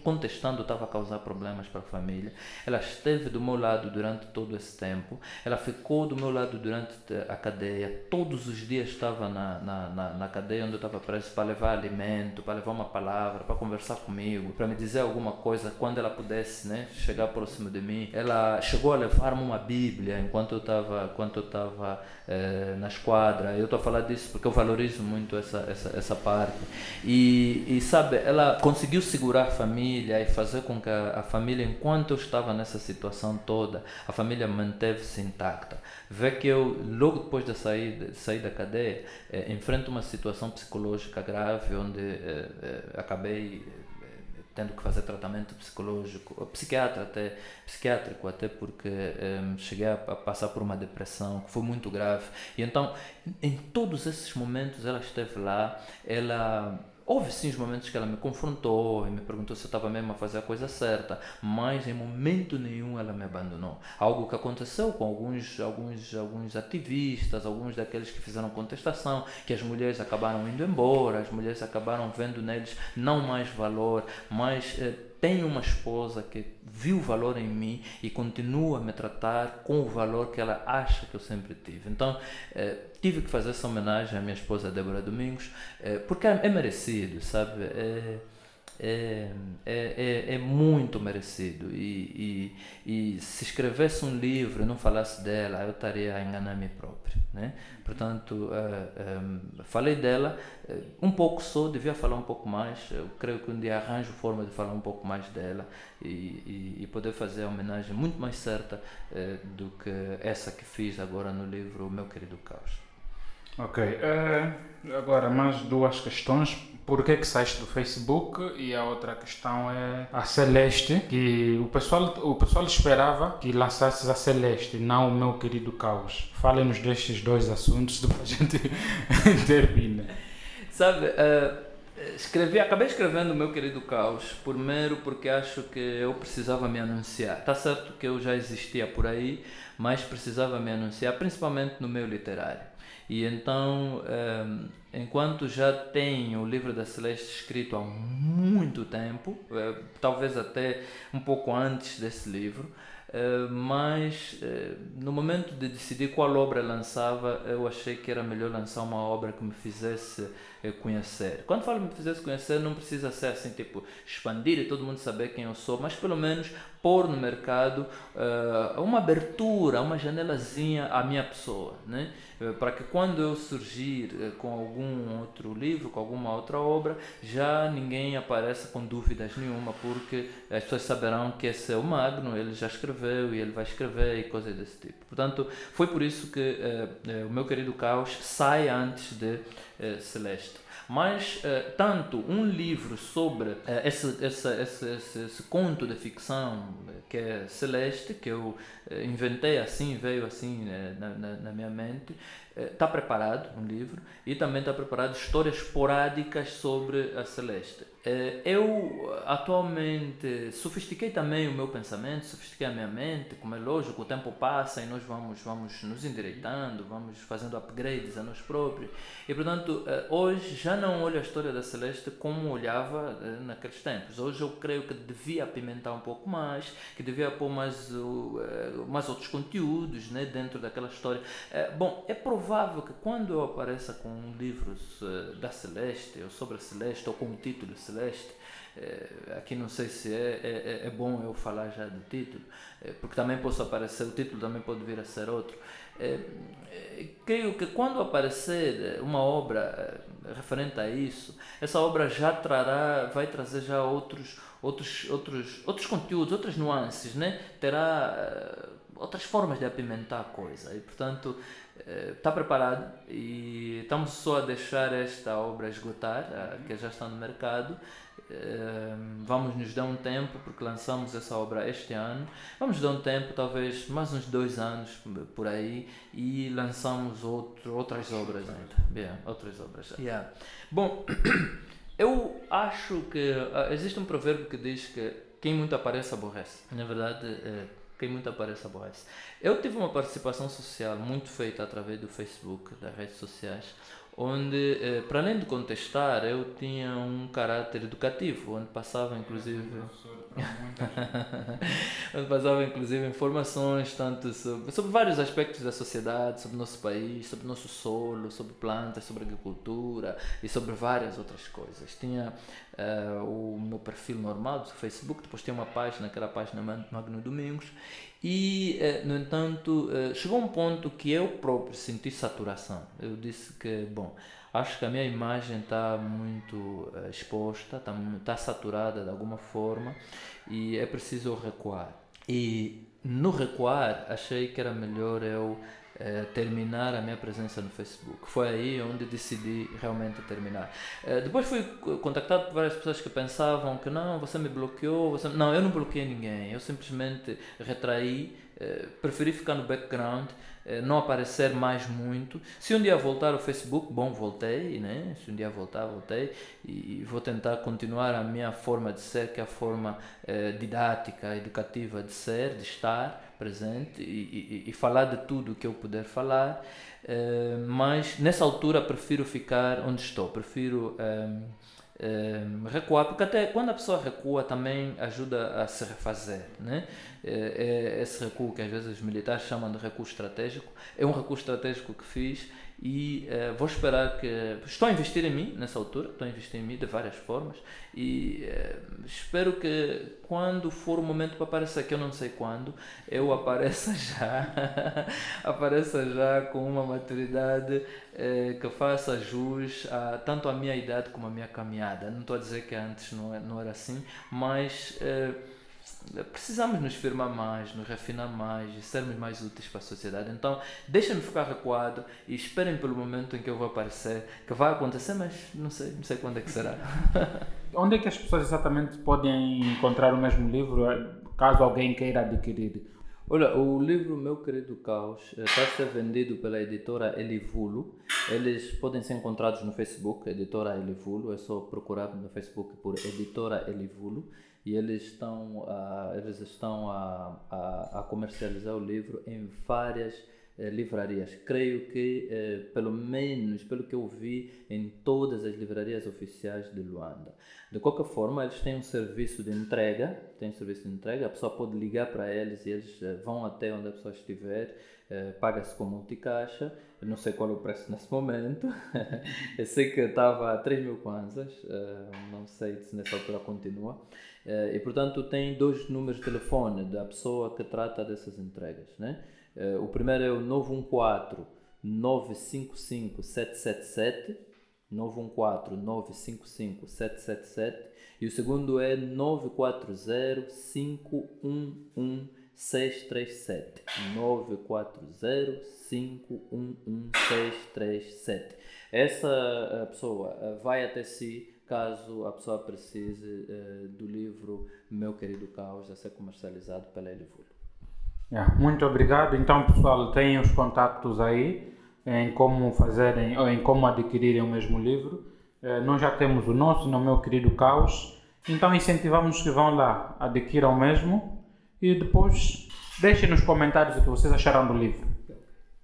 contestando estava a causar problemas para a família. Ela esteve do meu lado durante todo esse tempo, ela ficou do meu lado durante a cadeia, todos os dias estava na, na, na, na cadeia onde eu estava preso para levar alimento, para levar uma palavra, para conversar comigo, para me dizer alguma coisa quando ela pudesse né, chegar próximo de mim. Ela chegou a levar-me uma Bíblia enquanto eu estava enquanto eu estava eh, na esquadra. Eu estou a falar disso porque eu valorizo muito essa essa, essa parte. E, e sabe, ela conseguiu segurar a família e fazer com que a, a família, enquanto eu estava nessa situação toda, a família manteve-se intacta. Vê que eu logo depois de sair de sair da cadeia eh, enfrento uma situação psicológica grave onde eh acabei tendo que fazer tratamento psicológico, psiquiatra até, psiquiátrico até porque um, cheguei a, passar por uma depressão que foi muito grave. E então, em todos esses momentos ela esteve lá, ela Houve sim os momentos que ela me confrontou e me perguntou se eu estava mesmo a fazer a coisa certa, mas em momento nenhum ela me abandonou. Algo que aconteceu com alguns, alguns, alguns ativistas, alguns daqueles que fizeram contestação, que as mulheres acabaram indo embora, as mulheres acabaram vendo neles não mais valor, mas eh, tenho uma esposa que viu valor em mim e continua a me tratar com o valor que ela acha que eu sempre tive. Então, eh, tive que fazer essa homenagem à minha esposa Débora Domingos, eh, porque é, é merecido, sabe? É, é, é, é, é, muito merecido. E, e, e, se escrevesse um livro e não falasse dela, eu estaria a enganar mim próprio. Né? Portanto, uh, um, falei dela uh, um pouco só, devia falar um pouco mais. Eu creio que um dia arranjo forma de falar um pouco mais dela e, e, poder fazer a homenagem muito mais certa uh, do que essa que fiz agora no livro Meu Querido Caos. Ok, agora mais duas questões por que saíste do Facebook e a outra questão é a Celeste, que o pessoal, o pessoal esperava que lançasses a Celeste, não o meu querido Caos. Fale-nos destes dois assuntos, depois a gente termina. Sabe, uh, escrevi, acabei escrevendo o meu querido Caos, primeiro porque acho que eu precisava me anunciar. Tá certo que eu já existia por aí, mas precisava me anunciar, principalmente no meio literário. E então, um, enquanto já tenho o livro da Celeste escrito há muito tempo, uh, talvez até um pouco antes desse livro, uh, mas uh, no momento de decidir qual obra lançava, eu achei que era melhor lançar uma obra que me fizesse conhecer. Quando falo me fizesse conhecer, não precisa ser assim, tipo, expandir e todo mundo saber quem eu sou, mas pelo menos pôr no mercado uma abertura, uma janelazinha à minha pessoa, né? Eh, para que quando eu surgir eh, com algum outro livro, com alguma outra obra, já ninguém apareça com dúvidas nenhuma, porque as pessoas saberão que esse é o Magno, ele já escreveu e ele vai escrever e coisas desse tipo. Portanto, foi por isso que eh, o meu querido Caos sai antes de Celeste. Mas uh, tanto um livro sobre uh, esse, esse, esse, esse, conto de ficção que é Celeste, que eu inventei assim, veio assim na, na, na minha mente, está preparado um livro e também está preparado histórias esporádicas sobre a Celeste. Eh, eu atualmente sofistiquei também o meu pensamento, sofistiquei a minha mente, como é lógico, o tempo passa e nós vamos, vamos nos endireitando, vamos fazendo upgrades a nós próprios. E portanto, eh, hoje já não olho a história da Celeste como olhava eh, naqueles tempos. Hoje eu creio que devia apimentar um pouco mais, que devia pôr mais, mais outros conteúdos né, dentro daquela história. Bom, é provável que quando eu apareça com um livro da Celeste, ou sobre a Celeste, ou com o título Celeste, Celeste. É, aqui não sei se é, é, é, é, bom eu falar já do título, é, porque também posso aparecer, o título também pode vir a ser outro. É, creio que quando aparecer uma obra referente a isso, essa obra já trará, vai trazer já outros, outros, outros, outros conteúdos, outras nuances, né? terá outras formas de apimentar a coisa e portanto está preparado e estamos só a deixar esta obra esgotar, que já está no mercado. Vamos nos dar um tempo, porque lançamos essa obra este ano. Vamos dar um tempo, talvez mais uns dois anos por aí, e lançamos outro, outras obras ainda. Yeah, outras obras. Yeah. Bom, eu acho que uh, existe um provérbio que diz que quem muito aparece aborrece. Na verdade, uh, quem muito aparece aborrece. Eu tive uma participação social muito feita através do Facebook, das redes sociais, onde, eh, para além de contestar, eu tinha um caráter educativo, onde passava inclusive onde passava inclusive informações tanto sobre, sobre vários aspectos da sociedade, sobre o nosso país, sobre o nosso solo, sobre plantas, sobre agricultura e sobre várias outras coisas. Tinha uh, o meu perfil normal do Facebook, depois tinha uma página, que era a página Magno Domingos, e, uh, no entanto, uh, chegou um ponto que eu próprio senti saturação. Eu disse que, bom, acho que a minha imagem está muito exposta, está tá saturada de alguma forma e é preciso recuar. E no recuar, achei que era melhor eu eh, terminar a minha presença no Facebook. Foi aí onde decidi realmente terminar. Eh, depois fui contactado por várias pessoas que pensavam que não, você me bloqueou. Você... Não, eu não bloqueei ninguém. Eu simplesmente retraí, eh, preferi ficar no background não aparecer mais muito. Se um dia voltar ao Facebook, bom, voltei, né? Se um dia voltar, voltei e vou tentar continuar a minha forma de ser, que é a forma didática, educativa de ser, de estar presente e, e, e, falar de tudo o que eu puder falar, uh, mas nessa altura prefiro ficar onde estou, prefiro um, um, eh, recuar, porque até quando a pessoa recua também ajuda a se refazer. Né? É, é esse recuo que às vezes os militares chamam de recuo estratégico, é um recuo estratégico que fiz e uh, vou esperar que. Estou a investir em mim nessa altura, estou a investir em mim de várias formas e uh, espero que quando for o momento para aparecer, que eu não sei quando, eu apareça já, apareça já com uma maturidade uh, que faça jus a tanto a minha idade como a minha caminhada. Não estou a dizer que antes não, é, não era assim, mas precisamos nos firmar mais, nos refinar mais e sermos mais úteis para a sociedade. Então, deixem-me ficar recuado e esperem pelo momento em que eu vou aparecer, que vai acontecer, mas não sei, não sei quando é que será. Onde é que as pessoas exatamente podem encontrar o mesmo livro, caso alguém queira adquirir? Olha, o livro Meu Querido Caos está a ser vendido pela editora Elivulo. Eles podem ser encontrados no Facebook, editora Elivulo. É só procurar no Facebook por editora Elivulo e eles estão, a, eles estão a, a, a comercializar o livro em várias eh, livrarias. Creio que, eh, pelo menos, pelo que eu vi, em todas as livrarias oficiais de Luanda. De qualquer forma, eles têm um serviço de entrega, têm um serviço de entrega, a pessoa pode ligar para eles e eles eh, vão até onde a pessoa estiver, paga-se com multicaixa, eu não sei qual é o preço nesse momento, eu sei que estava a 3 mil kwanzas, não sei se nessa altura continua, e portanto tem dois números de telefone da pessoa que trata dessas entregas. Né? Eh, o primeiro é o 914 955 777 914 955 777 e o segundo é 940 511 637 940 511 637 essa pessoa vai até si caso a pessoa precise uh, do livro Meu Querido Caos a ser comercializado pela Elivulo. Yeah, muito obrigado. Então, pessoal, tem os contatos aí em como fazerem ou em como adquirirem o mesmo livro. Uh, nós já temos o nosso, no Meu Querido Caos. Então, incentivamos que vão lá, adquiram o mesmo e depois deixem nos comentários o que vocês acharam do livro.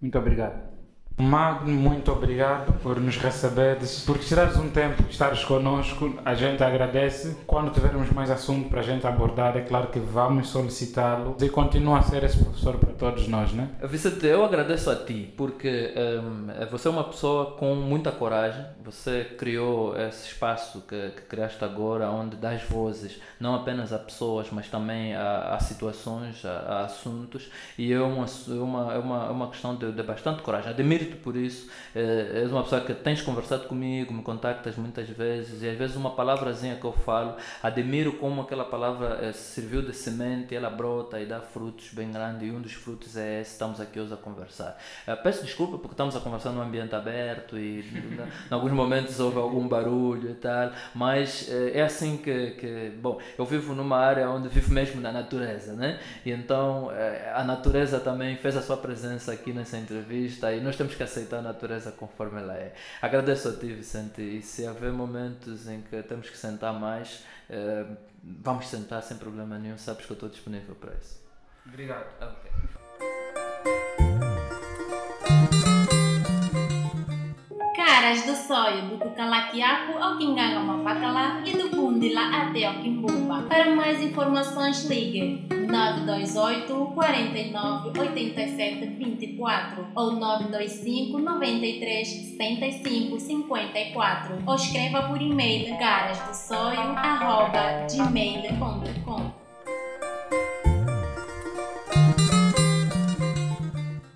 Muito obrigado. Magno, muito obrigado por nos receberes, por tirares um tempo, estares connosco. A gente agradece. Quando tivermos mais assunto para a gente abordar, é claro que vamos solicitá-lo e continua a ser esse professor para todos nós, né? Vicente, eu agradeço a ti, porque um, você é uma pessoa com muita coragem. Você criou esse espaço que, que criaste agora, onde dás vozes não apenas a pessoas, mas também a, a situações, a, a, assuntos. E é uma, é uma, é uma, é uma questão de, de bastante coragem. Admiro por isso. Eh, és uma pessoa que tens conversado comigo, me contactas muitas vezes e às vezes uma palavrazinha que eu falo, admiro como aquela palavra eh, serviu de semente, ela brota e dá frutos bem grandes e um dos frutos é esse, estamos aqui hoje a conversar. Eh, peço desculpa porque estamos a conversar num ambiente aberto e em alguns momentos houve algum barulho e tal, mas é assim que, que, bom, eu vivo numa área onde vivo mesmo na natureza, né? E então a natureza também fez a sua presença aqui nessa entrevista e nós temos temos que aceitar a natureza conforme ela é. Agradeço a ti, Vicente, e se haver momentos em que temos que sentar mais, uh, vamos sentar sem problema nenhum, sabes que eu estou disponível para isso. Obrigado. Okay. Caras do sonho do Cucalaquiaco ao Quinganga lá e do Bundila até ao Quimbumba. Para mais informações, ligue 928 49 87 24 ou 925 93 75 54 ou escreva por e-mail garasdossoio.gmail.com